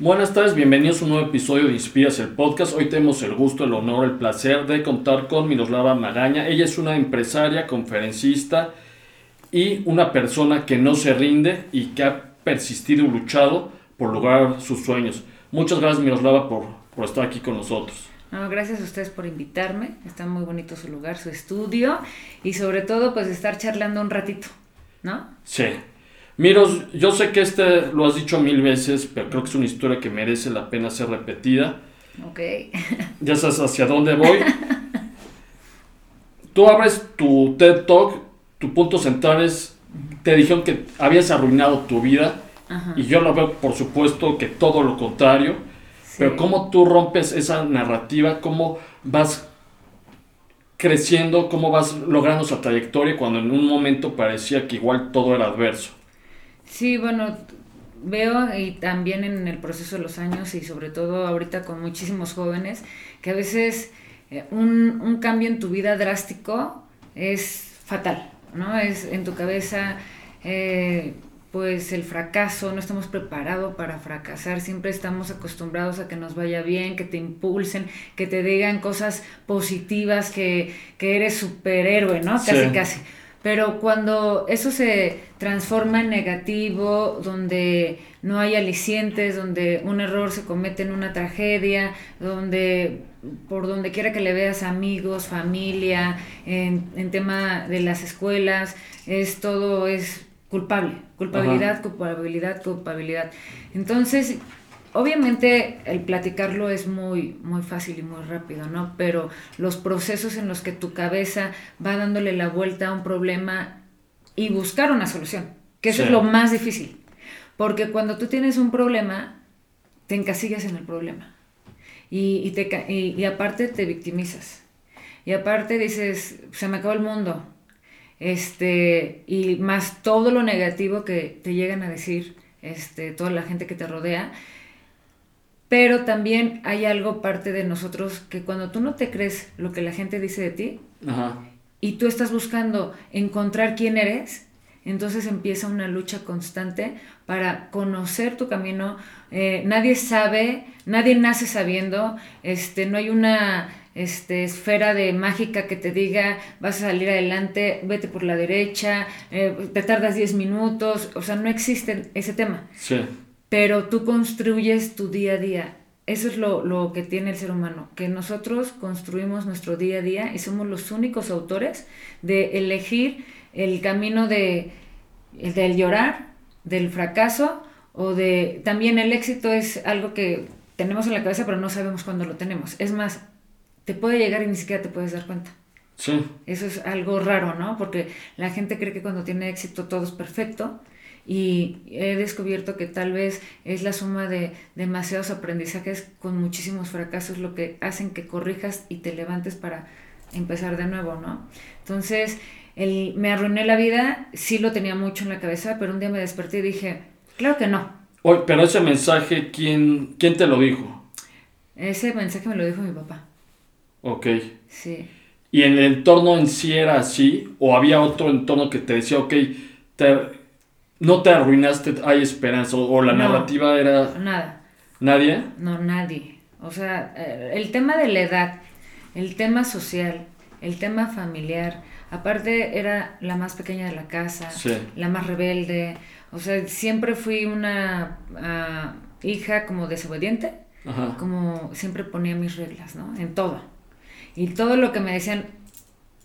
Buenas tardes, bienvenidos a un nuevo episodio de Inspiras el Podcast. Hoy tenemos el gusto, el honor, el placer de contar con Miroslava Magaña. Ella es una empresaria, conferencista y una persona que no se rinde y que ha persistido y luchado por lograr sus sueños. Muchas gracias Miroslava por, por estar aquí con nosotros. No, gracias a ustedes por invitarme. Está muy bonito su lugar, su estudio y sobre todo pues estar charlando un ratito, ¿no? Sí. Miros, yo sé que este lo has dicho mil veces, pero creo que es una historia que merece la pena ser repetida. Ok. Ya sabes hacia dónde voy. Tú abres tu TED Talk, tu punto central es, te dijeron que habías arruinado tu vida, Ajá. y yo lo veo, por supuesto, que todo lo contrario. Sí. Pero cómo tú rompes esa narrativa, cómo vas creciendo, cómo vas logrando esa trayectoria cuando en un momento parecía que igual todo era adverso. Sí, bueno, veo y también en el proceso de los años y sobre todo ahorita con muchísimos jóvenes, que a veces eh, un, un cambio en tu vida drástico es fatal, ¿no? Es en tu cabeza, eh, pues el fracaso, no estamos preparados para fracasar, siempre estamos acostumbrados a que nos vaya bien, que te impulsen, que te digan cosas positivas, que, que eres superhéroe, ¿no? Casi, Sí. casi. Pero cuando eso se transforma en negativo, donde no hay alicientes, donde un error se comete en una tragedia, donde por donde quiera que le veas amigos, familia, en, en tema de las escuelas, es todo es culpable, culpabilidad, culpabilidad, culpabilidad. Entonces, obviamente el platicarlo es muy, muy fácil y muy rápido, ¿no? Pero los procesos en los que tu cabeza va dándole la vuelta a un problema y buscar una solución, que eso Sí. es lo más difícil. Porque cuando tú tienes un problema, te encasillas en el problema. Y, y te, y aparte te victimizas. Y aparte dices, se me acabó el mundo. Este, y más todo lo negativo que te llegan a decir este, toda la gente que te rodea. Pero también hay algo parte de nosotros que cuando tú no te crees lo que la gente dice de ti Ajá. y tú estás buscando encontrar quién eres, entonces empieza una lucha constante para conocer tu camino. Eh, nadie sabe, nadie nace sabiendo, este, no hay una este, esfera de mágica que te diga vas a salir adelante, vete por la derecha, eh, te tardas 10 minutos, o sea, no existe ese tema Sí. Pero tú construyes tu día a día. Eso es lo, lo que tiene el ser humano, que nosotros construimos nuestro día a día y somos los únicos autores de elegir el camino de, del llorar, del fracaso o de... También el éxito es algo que tenemos en la cabeza pero no sabemos cuándo lo tenemos. Es más, te puede llegar y ni siquiera te puedes dar cuenta. Sí. Eso es algo raro, ¿no? Porque la gente cree que cuando tiene éxito todo es perfecto y he descubierto que tal vez es la suma de demasiados aprendizajes con muchísimos fracasos lo que hacen que corrijas y te levantes para empezar de nuevo, ¿no? Entonces, el, me arruiné la vida, sí lo tenía mucho en la cabeza, pero un día me desperté y dije, claro que no. Oye, pero ese mensaje, ¿quién, ¿quién te lo dijo? Ese mensaje me lo dijo mi papá. Ok. Sí. ¿Y el entorno en sí era así? ¿O había otro entorno que te decía, ok, te- no te arruinaste, hay esperanza? ¿O, o la No. narrativa era Nada. nadie? No, nadie. O sea, eh, el tema de la edad, el tema social, el tema familiar, aparte era la más pequeña de la casa, Sí. la más rebelde, o sea, siempre fui una ah, hija como desobediente, Ajá. como siempre ponía mis reglas, ¿no? En todo. Y todo lo que me decían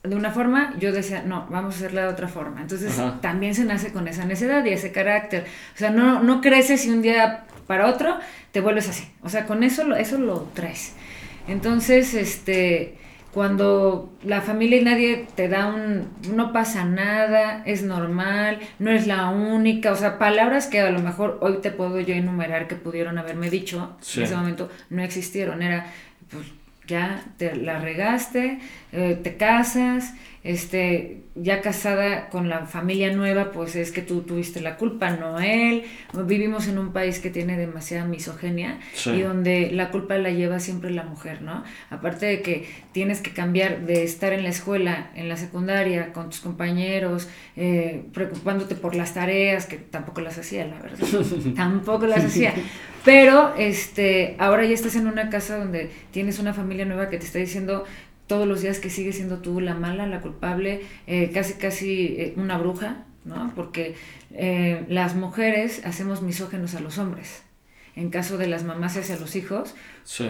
de una forma, yo decía, no, vamos a hacerla de otra forma. Entonces Ajá. también se nace con esa necedad y ese carácter. O sea, no, no creces y un día para otro te vuelves así. O sea, con eso lo, eso lo traes. Entonces, este, cuando la familia y nadie te da un, no pasa nada, es normal, no es la única, o sea, palabras que a lo mejor hoy te puedo yo enumerar que pudieron haberme dicho Sí. en ese momento, no existieron, era, pues ya te la regaste, eh, te casas este, ya casada con la familia nueva, pues es que tú tuviste la culpa, no él. Vivimos en un país que tiene demasiada misoginia y donde la culpa la lleva siempre la mujer, ¿no? Aparte de que tienes que cambiar de estar en la escuela, en la secundaria, con tus compañeros, eh, preocupándote por las tareas, que tampoco las hacía, la verdad. tampoco las hacía. Pero este, ahora ya estás en una casa donde tienes una familia nueva que te está diciendo todos los días que sigues siendo tú la mala, la culpable, eh, casi casi eh, una bruja, ¿no? Porque eh, las mujeres hacemos misógenos a los hombres. En caso de las mamás hacia los hijos,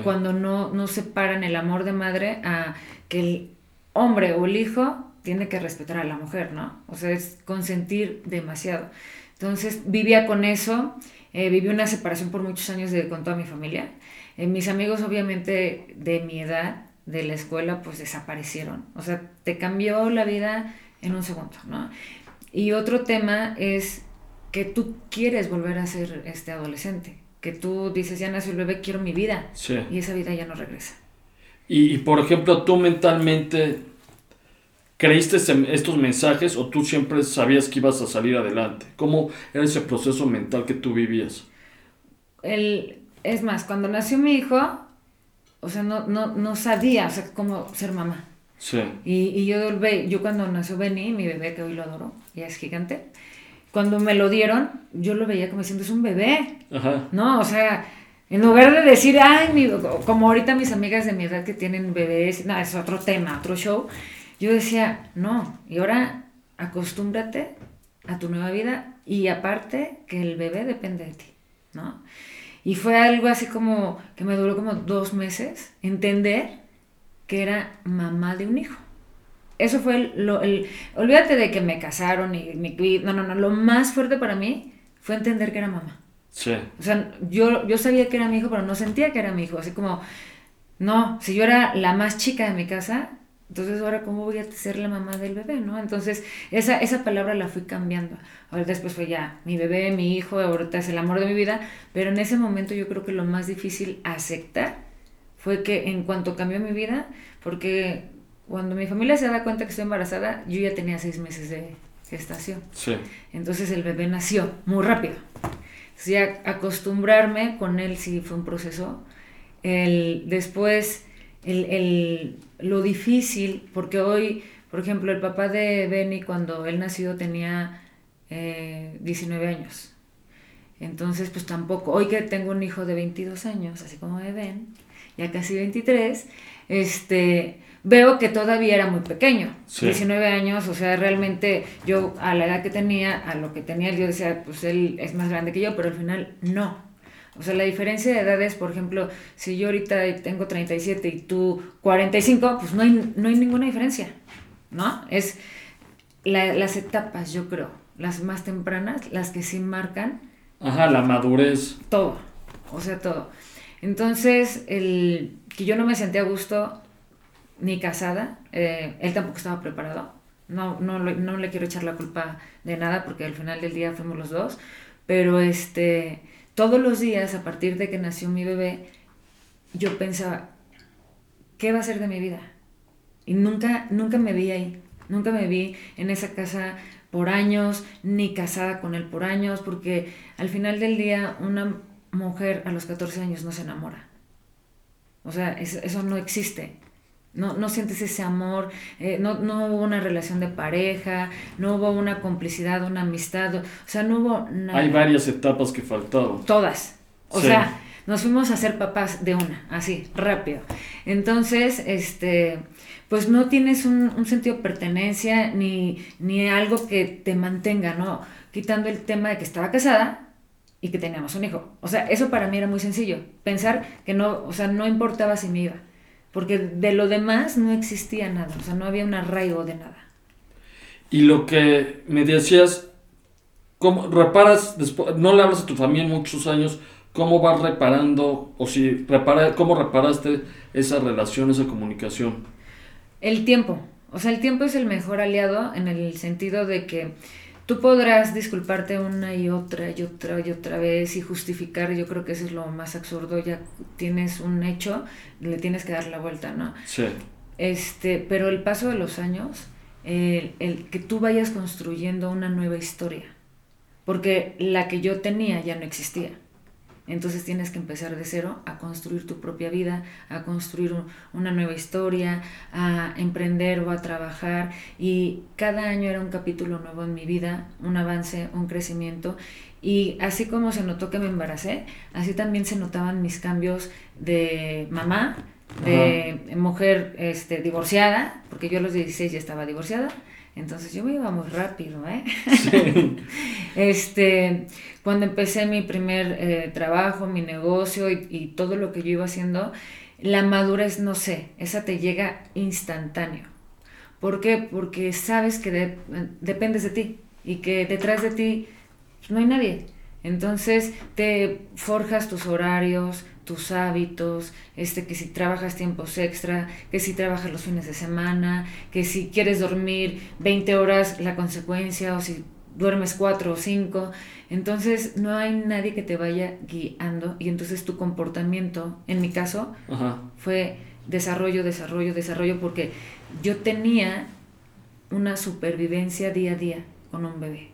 cuando no, no separan el amor de madre a que el hombre o el hijo tiene que respetar a la mujer, ¿no? O sea, es consentir demasiado. Entonces vivía con eso, viví una separación por muchos años de, con toda mi familia. mis amigos obviamente de mi edad de la escuela pues desaparecieron. O sea, te cambió la vida en un segundo, ¿no? Y otro tema es que tú quieres volver a ser este adolescente, que tú dices, ya nació el bebé, quiero mi vida, y esa vida ya no regresa. Y, por ejemplo, tú mentalmente creíste estos mensajes o tú siempre sabías que ibas a salir adelante? ¿Cómo era ese proceso mental que tú vivías? El, es más, cuando nació mi hijo, o sea, no, no, no sabía, o sea, cómo ser mamá. Sí. Y, y yo, yo cuando nació Benny, mi bebé, que hoy lo adoro, ya es gigante, cuando me lo dieron, yo lo veía como diciendo, es un bebé. Ajá. No, o sea, en lugar de decir, ay, como ahorita mis amigas de mi edad que tienen bebés, no, es otro tema, otro show, yo decía, no, y ahora acostúmbrate a tu nueva vida y aparte que el bebé depende de ti, ¿no? Y fue algo así como que me duró como dos meses entender que era mamá de un hijo. Eso fue el, lo, el, olvídate de que me casaron y me no, no, no, lo más fuerte para mí fue entender que era mamá. Sí. O sea, yo, yo sabía que era mi hijo, pero no sentía que era mi hijo, así como, no, si yo era la más chica de mi casa, entonces ahora cómo voy a ser la mamá del bebé, ¿no? Entonces esa, esa palabra la fui cambiando. Ahora después fue ya mi bebé, mi hijo, ahorita es el amor de mi vida, pero en ese momento yo creo que lo más difícil aceptar fue que en cuanto cambió mi vida, porque cuando mi familia se da cuenta que estoy embarazada, yo ya tenía seis meses de gestación. Sí. Entonces el bebé nació muy rápido. Entonces ya acostumbrarme con él sí fue un proceso. El, después el, el, lo difícil, porque hoy, por ejemplo, el papá de Benny cuando él nació tenía eh, 19 años. Entonces, pues tampoco, hoy que tengo un hijo de 22 años, así como de Ben, ya casi 23, este, veo que todavía era muy pequeño, 19 años, o sea, realmente yo a la edad que tenía, a lo que tenía, yo decía, pues él es más grande que yo, pero al final no. O sea, la diferencia de edades, por ejemplo, si yo ahorita tengo 37 y tú 45, pues no hay, no hay ninguna diferencia, ¿no? Es las etapas, yo creo, las más tempranas, las que sí marcan. Ajá, la madurez. Todo, o sea, todo. Entonces, el que yo no me sentía a gusto ni casada, eh, él tampoco estaba preparado. No, no, no le quiero echar la culpa de nada porque al final del día fuimos los dos, pero este todos los días, a partir de que nació mi bebé, yo pensaba, ¿qué va a ser de mi vida? Y nunca, nunca me vi ahí, nunca me vi en esa casa por años, ni casada con él por años, porque al final del día una mujer a los 14 años no se enamora. O sea, eso no existe. No, no sientes ese amor, eh, no, no hubo una relación de pareja, no hubo una complicidad, una amistad, o sea, no hubo nada. Hay varias etapas que faltaron. Todas. O sea, nos fuimos a ser papás de una, así, rápido. Entonces, este, pues no tienes un, un sentido de pertenencia ni, ni algo que te mantenga, ¿no? Quitando el tema de que estaba casada, y que teníamos un hijo. O sea, eso para mí era muy sencillo. Pensar que no, o sea, no importaba si me iba porque de lo demás no existía nada, o sea, no había un arraigo de nada. Y lo que me decías, ¿cómo reparas, después, no le hablas a tu familia en muchos años, cómo vas reparando, o si repara, cómo reparaste esa relación, esa comunicación? El tiempo, o sea, el tiempo es el mejor aliado en el sentido de que Tú podrás disculparte una y otra y otra y otra vez y justificar, yo creo que eso es lo más absurdo, ya tienes un hecho, le tienes que dar la vuelta, ¿no? Sí. Este, pero el paso de los años el, el que tú vayas construyendo una nueva historia, porque la que yo tenía ya no existía. Entonces tienes que empezar de cero a construir tu propia vida, a construir una nueva historia, a emprender o a trabajar. Y cada año era un capítulo nuevo en mi vida, un avance, un crecimiento. Y así como se notó que me embaracé, así también se notaban mis cambios de mamá, de mujer este, divorciada, porque yo a los 16 ya estaba divorciada. Entonces yo me iba muy rápido, ¿eh? este, cuando empecé mi primer eh, trabajo, mi negocio y, todo lo que yo iba haciendo, la madurez, no sé, esa te llega instantáneo. ¿Por qué? Porque sabes que dependes de ti y que detrás de ti no hay nadie. Entonces te forjas tus horarios, tus hábitos, este, que si trabajas tiempos extra, que si trabajas los fines de semana, que si quieres dormir 20 horas, la consecuencia, o si duermes 4 o 5. Entonces no hay nadie que te vaya guiando y entonces tu comportamiento, en mi caso, fue desarrollo, desarrollo, desarrollo, porque yo tenía una supervivencia día a día con un bebé,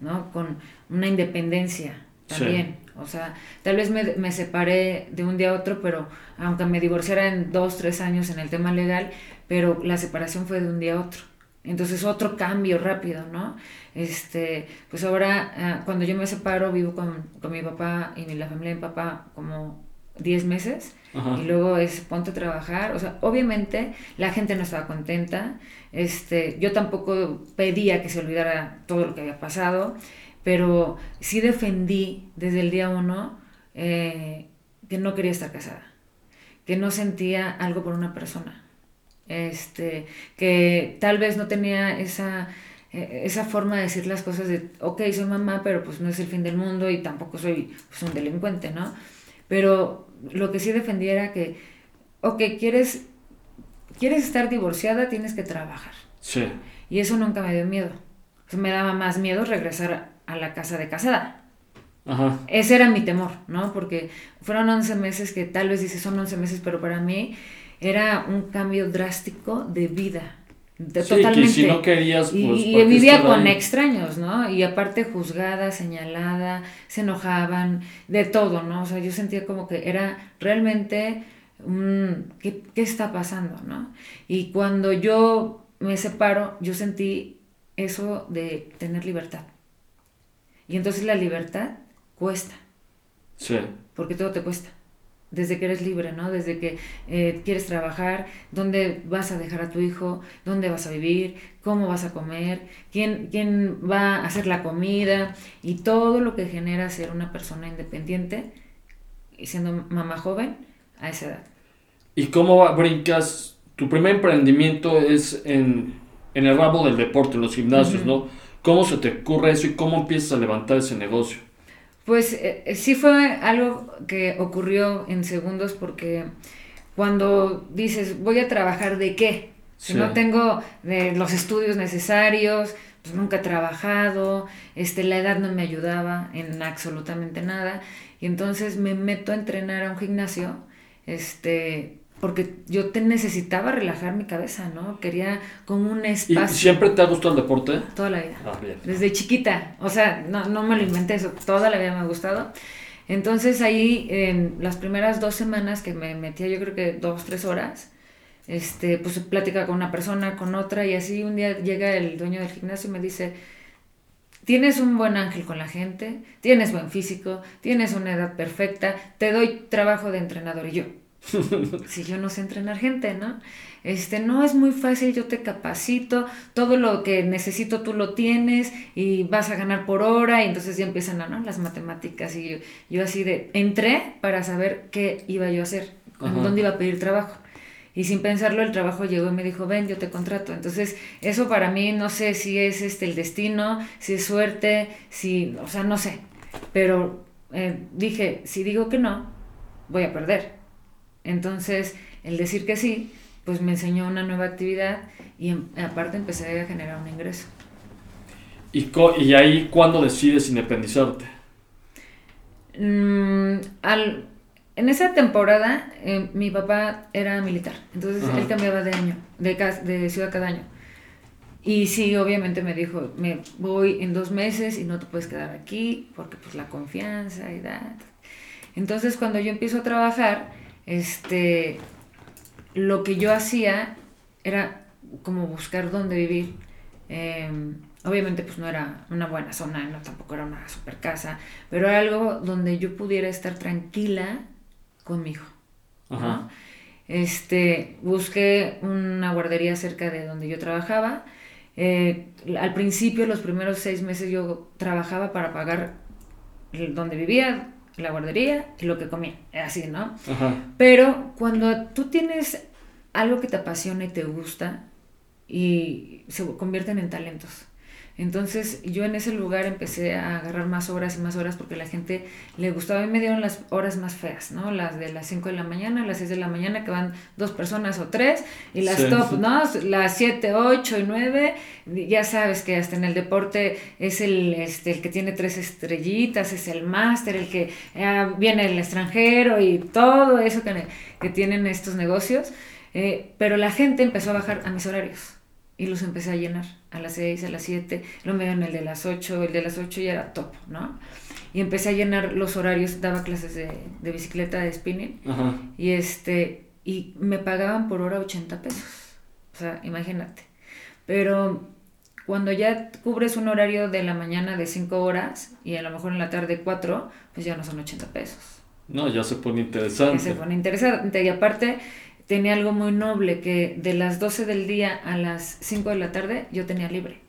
¿no? Con una independencia también. O sea, tal vez me, me, separé de un día a otro, pero aunque me divorciara en dos, tres años en el tema legal, pero la separación fue de un día a otro. Entonces otro cambio rápido, ¿no? Este, pues ahora ah, cuando yo me separo vivo con, con, mi papá y la familia de mi papá como 10 meses. Y luego es ponte a trabajar, o sea, obviamente la gente no estaba contenta, este, yo tampoco pedía que se olvidara todo lo que había pasado, pero sí defendí desde el día uno eh, que no quería estar casada, que no sentía algo por una persona, este, que tal vez no tenía esa, e, esa forma de decir las cosas de, ok, soy mamá, pero pues no es el fin del mundo y tampoco soy pues, un delincuente, ¿no? Pero lo que sí defendía era que, ok, quieres, quieres estar divorciada, tienes que trabajar. Sí. Y eso nunca me dio miedo. me daba más miedo regresar a la casa de casada. Ajá. Ese era mi temor, ¿no? Porque fueron 11 meses que tal vez dices son 11 meses, pero para mí era un cambio drástico de vida. De, sí, totalmente. Que si no querías, pues, y, y vivía con extraños, ¿no? Y aparte juzgada, señalada, se enojaban, de todo, ¿no? O sea, yo sentía como que era realmente ¿qué, ¿qué está pasando, no? Y cuando yo me separo, yo sentí eso de tener libertad. Y entonces la libertad cuesta. Sí. Porque todo te cuesta. Desde que eres libre, ¿no? Desde que eh, quieres trabajar, dónde vas a dejar a tu hijo, dónde vas a vivir, cómo vas a comer, quién, quién va a hacer la comida y todo lo que genera ser una persona independiente y siendo mamá joven a esa edad. ¿Y cómo brincas? Tu primer emprendimiento es en, en el ramo del deporte, en los gimnasios, ¿no? ¿Cómo se te ocurre eso y cómo empiezas a levantar ese negocio? Pues eh, eh, sí fue algo que ocurrió en segundos porque cuando dices, voy a trabajar de qué, si no tengo los estudios necesarios, pues nunca he trabajado, este, la edad no me ayudaba en absolutamente nada, y entonces me meto a entrenar a un gimnasio, este, porque yo te necesitaba relajar mi cabeza, ¿no? Quería como un espacio. ¿Y siempre te ha gustado el deporte? Toda la vida. Ah, bien. Desde chiquita. O sea, no, no me lo inventé eso, toda la vida me ha gustado. Entonces ahí, en las primeras dos semanas que me metía, yo creo que dos, tres horas, este, pues plática con una persona, con otra, y así un día llega el dueño del gimnasio y me dice, tienes un buen ángel con la gente, tienes buen físico, tienes una edad perfecta, te doy trabajo de entrenador y yo si yo no sé entrenar gente, ¿no? Este, no es muy fácil, yo te capacito, todo lo que necesito tú lo tienes y vas a ganar por hora y entonces ya empiezan ¿no? las matemáticas y yo, así de, entré para saber qué iba yo a hacer, dónde iba a pedir trabajo. Y sin pensarlo el trabajo llegó y me dijo, ven, yo te contrato. Entonces, eso para mí no sé si es este el destino, si es suerte, si, o sea, no sé. Pero eh, dije, si digo que no, voy a perder entonces, el decir que sí, pues me enseñó una nueva actividad y em, aparte empecé a generar un ingreso. ¿Y, y ahí cuándo decides independizarte? Mm, al, en esa temporada eh, mi papá era militar, entonces él cambiaba de año, de, de ciudad cada año. Y sí, obviamente me dijo, me voy en dos meses y no te puedes quedar aquí porque pues la confianza y edad. Entonces cuando yo empiezo a trabajar, este, lo que yo hacía era como buscar dónde vivir. Em, obviamente pues no era una buena zona, no tampoco era una super casa, pero era algo donde yo pudiera estar tranquila conmigo. Este, busqué una guardería cerca de donde yo trabajaba. Eh, al principio, los primeros seis meses, yo trabajaba para pagar donde vivía, la guardería y lo que comía, así, ¿no? Pero cuando tú tienes algo que te apasiona y te gusta y se convierten en talentos. Entonces yo en ese lugar empecé a agarrar más horas y más horas porque la gente le gustaba y me dieron las horas más feas, ¿no? Las de las 5 de la mañana, las 6 de la mañana que van dos personas o tres y las top, ¿no? Las 7, 8 y 9, ya sabes que hasta en el deporte es el, este, el que tiene tres estrellitas, es el máster, el que ah, viene el extranjero y todo eso que, que tienen estos negocios, eh, pero la gente empezó a bajar a mis horarios y los empecé a llenar a las 6, a las 7, lo me dieron el de las 8, el de las 8 ya era top, ¿no? Y empecé a llenar los horarios, daba clases de, de bicicleta, de spinning, y este, y me pagaban por hora 80 pesos, o sea, imagínate. Pero cuando ya cubres un horario de la mañana de 5 horas y a lo mejor en la tarde 4, pues ya no son 80 pesos. No, ya se pone interesante. Ya se pone interesante. Y aparte, tenía algo muy noble, que de las 12 del día a las 5 de la tarde yo tenía libre.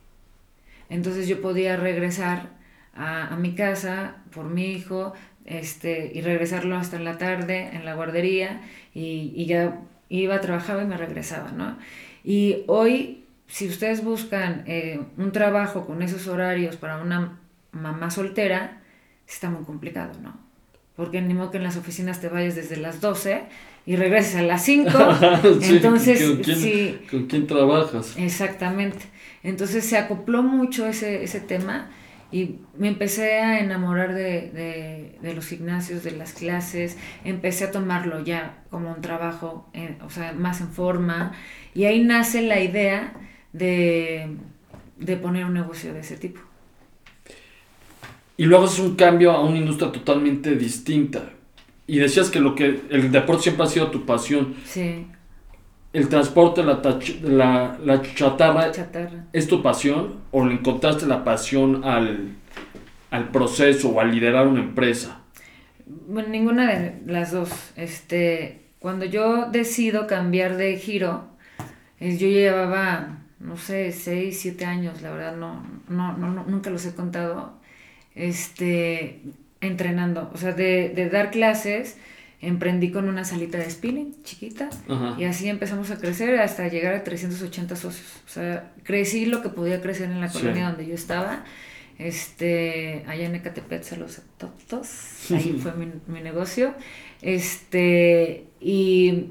Entonces yo podía regresar a, mi casa por mi hijo este, y regresarlo hasta la tarde en la guardería y, ya iba, trabajaba y me regresaba, ¿no? Y hoy, si ustedes buscan eh, un trabajo con esos horarios para una mamá soltera, está muy complicado, ¿no? Porque ni modo que en las oficinas te vayas desde las 12 y regresas a las 5. entonces, ¿con quién, ¿con quién trabajas? Exactamente. Entonces se acopló mucho ese, ese tema y me empecé a enamorar de, de, los gimnasios, de las clases, empecé a tomarlo ya como un trabajo, o sea, más en forma, y ahí nace la idea de, de poner un negocio de ese tipo. Y luego es un cambio a una industria totalmente distinta. Y decías que lo que el deporte siempre ha sido tu pasión. Sí. El transporte, la, la, la chatarra, ¿es tu pasión o le encontraste la pasión al, al proceso o al liderar una empresa? Bueno, ninguna de las dos. Este, cuando yo decido cambiar de giro, yo llevaba, no sé, 6, 7 años, la verdad, no, no, no, nunca los he contado, este, entrenando, o sea, de, de dar clases, emprendí con una salita de spinning chiquita y así empezamos a crecer hasta llegar a 380 socios. O sea, crecí lo que podía crecer en la colonia donde yo estaba. Este, allá en Ecatepec, a todos. Ahí fue mi, mi, negocio. Este, y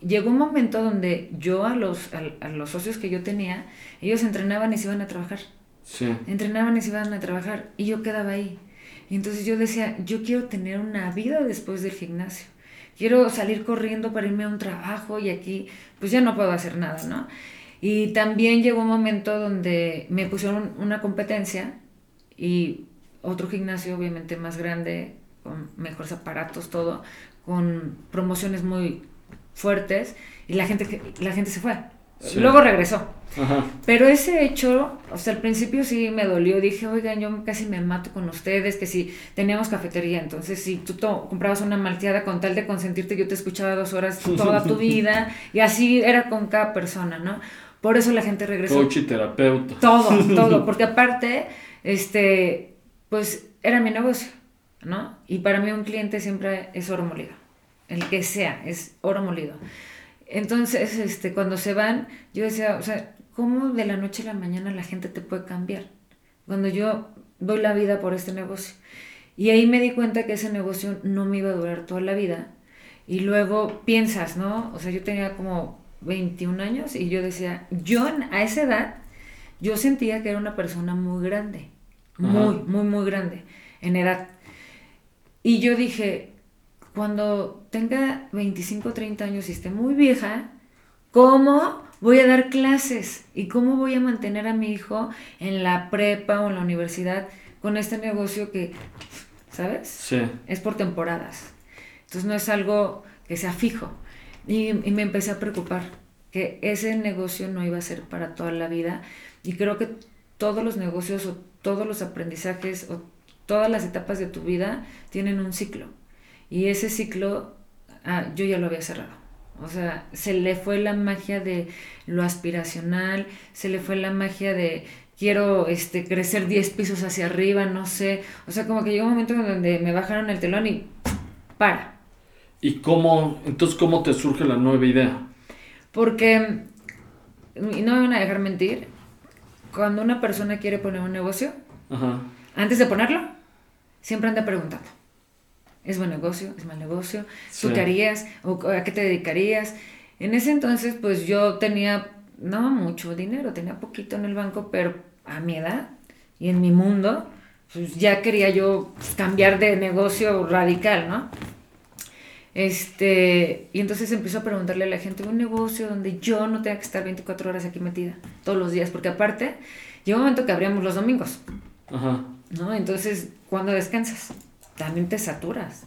llegó un momento donde yo a los, a, los socios que yo tenía, ellos entrenaban y se iban a trabajar. Entrenaban y se iban a trabajar y yo quedaba ahí. Y entonces yo decía, yo quiero tener una vida después del gimnasio. Quiero salir corriendo para irme a un trabajo y aquí pues ya no puedo hacer nada, ¿no? Y también llegó un momento donde me pusieron una competencia y otro gimnasio obviamente más grande, con mejores aparatos, todo, con promociones muy fuertes y la gente, la gente se fue. Luego regresó. Pero ese hecho, o sea, al principio sí me dolió. Dije, oigan, yo casi me mato con ustedes, que si teníamos cafetería, entonces si tú comprabas una malteada con tal de consentirte, yo te escuchaba dos horas toda tu vida. Y así era con cada persona, ¿no? Por eso la gente regresó. Coach y terapeuta. Todo, todo. Porque aparte, este, pues era mi negocio, ¿no? Y para mí un cliente siempre es oro molido. El que sea, es oro molido. Entonces, este, cuando se van, yo decía, o sea, ¿cómo de la noche a la mañana la gente te puede cambiar? Cuando yo doy la vida por este negocio. Y ahí me di cuenta que ese negocio no me iba a durar toda la vida. Y luego piensas, ¿no? O sea, yo tenía como 21 años y yo decía, yo a esa edad, yo sentía que era una persona muy grande, muy, muy, muy grande en edad. Y yo dije, cuando tenga 25 o 30 años y esté muy vieja, ¿cómo voy a dar clases y cómo voy a mantener a mi hijo en la prepa o en la universidad con este negocio que, ¿sabes? Sí. Es por temporadas. Entonces no es algo que sea fijo. Y, y me empecé a preocupar que ese negocio no iba a ser para toda la vida. Y creo que todos los negocios o todos los aprendizajes o todas las etapas de tu vida tienen un ciclo. Y ese ciclo ah, yo ya lo había cerrado. O sea, se le fue la magia de lo aspiracional, se le fue la magia de quiero este, crecer 10 pisos hacia arriba, no sé. O sea, como que llegó un momento en donde me bajaron el telón y para. ¿Y cómo, entonces, cómo te surge la nueva idea? Porque, y no me van a dejar mentir, cuando una persona quiere poner un negocio, Ajá. antes de ponerlo, siempre anda preguntando. ¿Es buen negocio? ¿Es mal negocio? ¿Tú Sí. qué harías? ¿O a qué te dedicarías? En ese entonces, pues yo tenía, no mucho dinero, tenía poquito en el banco, pero a mi edad y en mi mundo, pues ya quería yo pues, cambiar de negocio radical, ¿no? Este, y entonces empezó a preguntarle a la gente un negocio donde yo no tenga que estar 24 horas aquí metida todos los días, porque aparte llegó un momento que abríamos los domingos, Ajá. ¿no? Entonces, cuando descansas, también te saturas.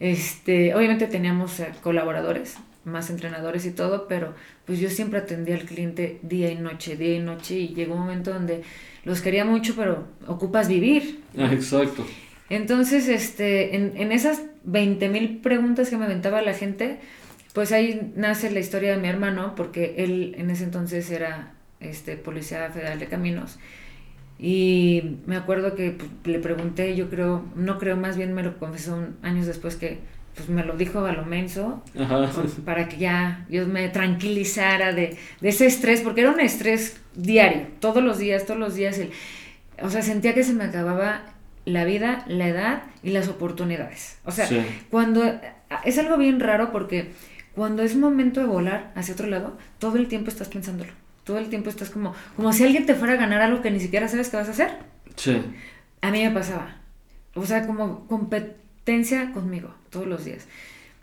Este, obviamente teníamos eh, colaboradores, más entrenadores y todo, pero pues yo siempre atendía al cliente día y noche, día y noche, y llegó un momento donde los quería mucho, pero ocupas vivir. Ah, exacto. Entonces, este, en, en esas 20 mil preguntas que me aventaba la gente, pues ahí nace la historia de mi hermano, porque él en ese entonces era este, policía federal de caminos. Y me acuerdo que pues, le pregunté, yo creo, no creo, más bien me lo confesó un- años después que pues me lo dijo a lo menso, Ajá. pues, para que ya yo me tranquilizara de, de ese estrés, porque era un estrés diario, todos los días, todos los días. El, o sea, sentía que se me acababa la vida, la edad y las oportunidades. O sea, Sí. cuando es algo bien raro porque cuando es momento de volar hacia otro lado, todo el tiempo estás pensándolo. Todo el tiempo estás como, como si alguien te fuera a ganar algo que ni siquiera sabes qué vas a hacer. Sí. A mí me pasaba. O sea, como competencia conmigo todos los días.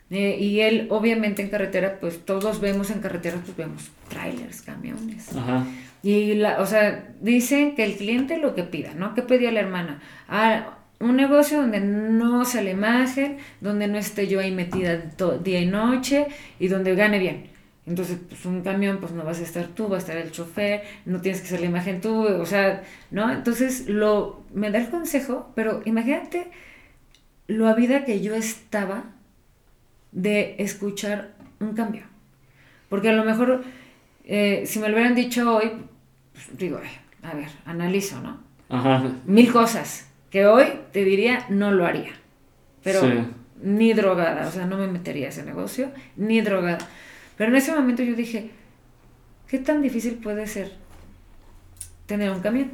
Eh, y él, obviamente, en carretera, pues todos vemos en carretera, pues vemos trailers, camiones. Ajá. Y, la, o sea, dicen que el cliente lo que pida, ¿no? ¿Qué pedía la hermana? Ah, un negocio donde no sale imagen, donde no esté yo ahí metida día y noche y donde gane bien. Entonces, pues un camión, pues no vas a estar tú, va a estar el chofer, no tienes que hacer la imagen tú, o sea, ¿no? Entonces, lo, me da el consejo, pero imagínate lo vida que yo estaba de escuchar un cambio. Porque a lo mejor, eh, si me lo hubieran dicho hoy, pues, digo, "Ay, a ver, analizo, ¿no? Ajá. Mil cosas que hoy te diría no lo haría. Pero Sí. ni drogada, o sea, no me metería a ese negocio, ni drogada. Pero en ese momento yo dije, ¿qué tan difícil puede ser tener un camión?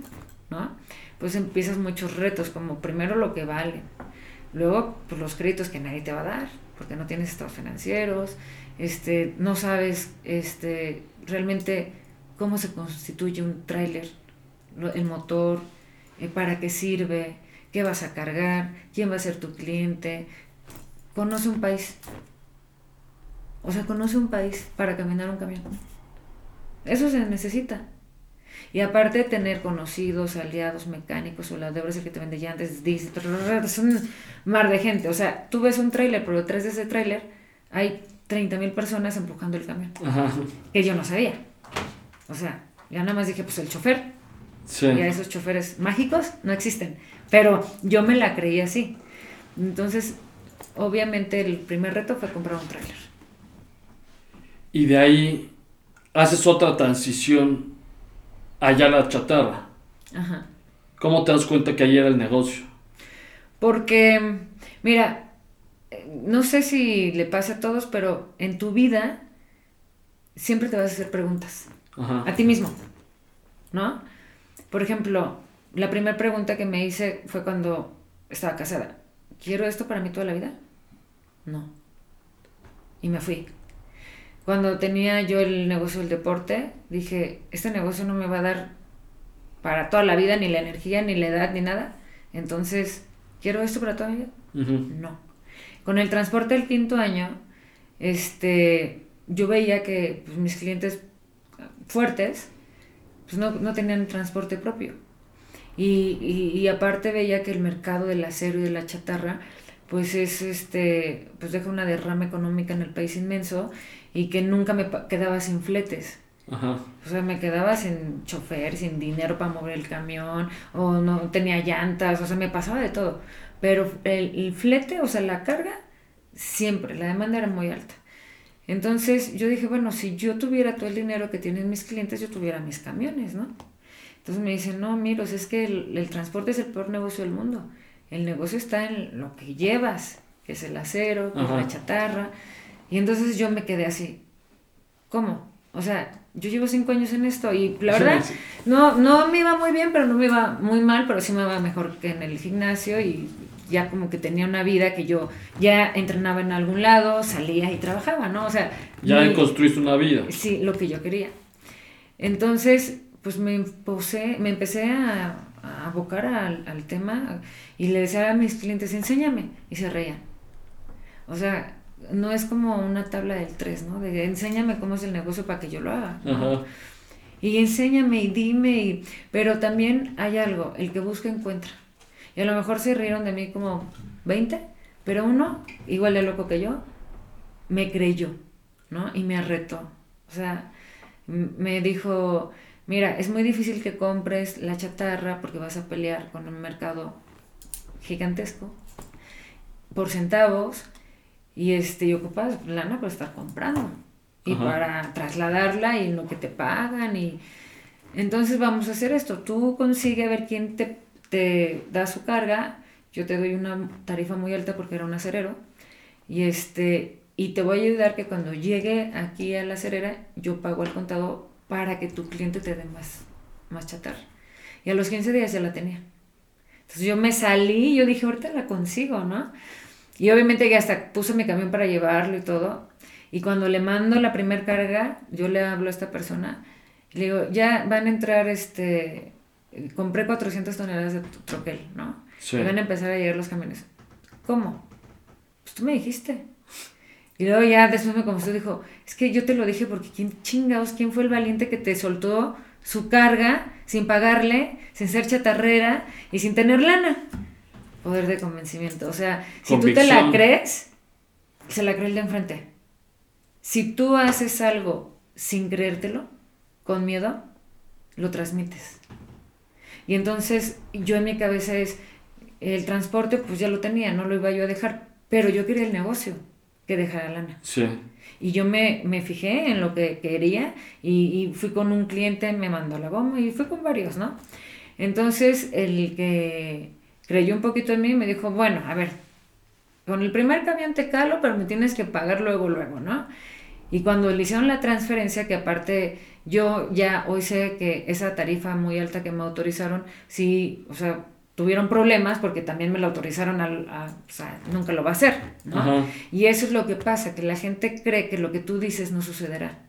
¿No? Pues empiezas muchos retos, como primero lo que vale, luego pues los créditos que nadie te va a dar, porque no tienes estados financieros, este, no sabes este, realmente cómo se constituye un tráiler, el motor, eh, para qué sirve, qué vas a cargar, quién va a ser tu cliente. Conoce un país. O sea, conoce un país para caminar un camión. Eso se necesita. Y aparte tener conocidos, aliados, mecánicos, o la de que te vende llantes, diésel, trrr, es un mar de gente. O sea, tú ves un tráiler, pero detrás de ese tráiler hay 30 mil personas empujando el camión. Ajá. Que yo no sabía. O sea, ya nada más dije, pues el chofer, Sí. ya esos choferes mágicos no existen. Pero yo me la creí así. Entonces, obviamente el primer reto fue comprar un tráiler. Y de ahí haces otra transición allá a la chatarra. Ajá. ¿Cómo te das cuenta que ahí era el negocio? Porque, mira, no sé si le pasa a todos, pero en tu vida siempre te vas a hacer preguntas. Ajá. A ti mismo. ¿No? Por ejemplo, la primera pregunta que me hice fue cuando estaba casada. ¿Quiero esto para mí toda la vida? No. Y me fui. Cuando tenía yo el negocio del deporte, dije, este negocio no me va a dar para toda la vida, ni la energía, ni la edad, ni nada. Entonces, ¿quiero esto para toda mi vida? Ujú. No. Con el transporte del quinto año, este, yo veía que pues, mis clientes fuertes, pues no, no tenían transporte propio. Y, y, y, aparte veía que el mercado del acero y de la chatarra, pues es este, pues deja una derrama económica en el país inmenso y que nunca me quedaba sin fletes. Ajá. O sea, me quedaba sin chofer, sin dinero para mover el camión, o no tenía llantas, o sea, me pasaba de todo. Pero el, el flete, o sea, la carga, siempre, la demanda era muy alta. Entonces yo dije, bueno, si yo tuviera todo el dinero que tienen mis clientes, yo tuviera mis camiones, ¿no? Entonces me dicen, no, miros, es que el, transporte es el peor negocio del mundo. El negocio está en lo que llevas, que es el acero, que es la chatarra. Y entonces yo me quedé así, ¿cómo? O sea, yo llevo cinco años en esto y la verdad no, no me iba muy bien, pero no me iba muy mal, pero sí me iba mejor que en el gimnasio y ya como que tenía una vida que yo ya entrenaba en algún lado, salía y trabajaba, ¿no? O sea... Ya construiste una vida. Sí, lo que yo quería. Entonces, pues me, impuse, me empecé a, abocar al, al, tema y le decía a mis clientes, enséñame, y se reían. O sea, no es como una tabla del 3, ¿no? De enséñame cómo es el negocio para que yo lo haga. Y enséñame y dime, y... pero también hay algo, el que busca encuentra. Y a lo mejor se rieron de mí como 20, pero uno, igual de loco que yo, me creyó, ¿no? Y me arretó. O sea, me dijo, mira, es muy difícil que compres la chatarra porque vas a pelear con un mercado gigantesco por centavos y este y ocupas lana para estar comprando y para trasladarla y lo que te pagan y entonces vamos a hacer esto tú consigue a ver quién te te da su carga, yo te doy una tarifa muy alta porque era un acerero, y este y te voy a ayudar que cuando llegue aquí a la acerera, yo pago al contado para que tu cliente te dé más, más chatarra. Y a los 15 días ya la tenía. Entonces yo me salí yo dije, ahorita la consigo, ¿no? Y obviamente ya hasta puse mi camión para llevarlo y todo. Y cuando le mando la primer carga, yo le hablo a esta persona y le digo, ya van a entrar este compré 400 toneladas de troquel, ¿no? Sí. Y van a empezar a llegar los camiones. ¿Cómo? Pues tú me dijiste. Y luego ya después me comenzó, dijo, es que yo te lo dije porque quién chingados, quién fue el valiente que te soltó su carga sin pagarle, sin ser chatarrera y sin tener lana. Poder de convencimiento. O sea, si tú te la crees, se la cree el de enfrente. Si tú haces algo sin creértelo, con miedo, lo transmites. Y entonces yo en mi cabeza es, el transporte pues ya lo tenía, no lo iba yo a dejar, pero yo quería el negocio que dejara lana. Sí. Y yo me, me fijé en lo que quería y, y, fui con un cliente, me mandó la goma y fui con varios, ¿no? Entonces el que creyó un poquito en mí me dijo, bueno, a ver, con el primer camión te calo, pero me tienes que pagar luego, luego, ¿no? Y cuando le hicieron la transferencia, que aparte yo ya hoy sé que esa tarifa muy alta que me autorizaron, sí, o sea, tuvieron problemas porque también me la autorizaron al, a, o sea, nunca lo va a hacer, ¿no? Y eso es lo que pasa, que la gente cree que lo que tú dices no sucederá.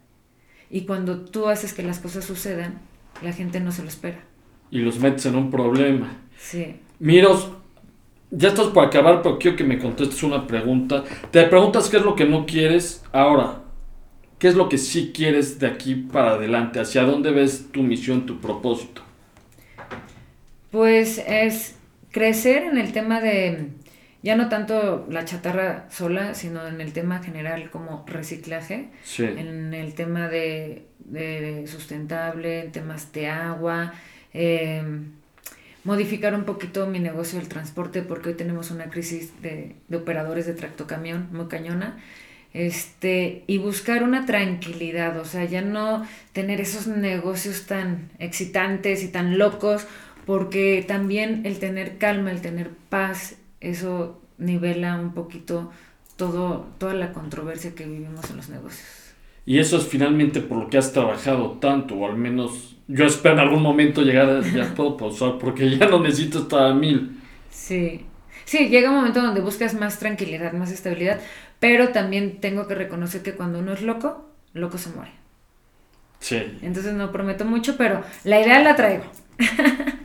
Y cuando tú haces que las cosas sucedan, la gente no se lo espera. Y los metes en un problema. Sí. Miros, ya estás por acabar, pero quiero que me contestes una pregunta. Te preguntas qué es lo que no quieres ahora. ¿Qué es lo que sí quieres de aquí para adelante? ¿Hacia dónde ves tu misión, tu propósito? Pues es crecer en el tema de, ya no tanto la chatarra sola, sino en el tema general como reciclaje, en el tema de, sustentable, en temas de agua, em, modificar un poquito mi negocio del transporte porque hoy tenemos una crisis de, de operadores de tractocamión muy cañona este, y buscar una tranquilidad, o sea, ya no tener esos negocios tan excitantes y tan locos, porque también el tener calma, el tener paz, eso nivela un poquito todo, toda la controversia que vivimos en los negocios. Y eso es finalmente por lo que has trabajado tanto, o al menos yo espero en algún momento llegar a, ya puedo pausar, porque ya no necesito estar a mil. Sí, sí, llega un momento donde buscas más tranquilidad, más estabilidad, pero también tengo que reconocer que cuando uno es loco, loco se muere. Sí. Entonces no prometo mucho, pero la idea la traigo.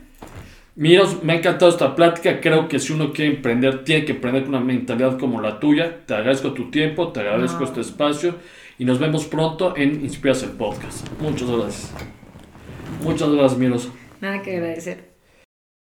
Miros, me ha encantado esta plática. Creo que si uno quiere emprender, tiene que emprender con una mentalidad como la tuya. Te agradezco tu tiempo, te agradezco este espacio y nos vemos pronto en Inspiras el Podcast. Muchas gracias. Muchas gracias, Miros. Nada que agradecer.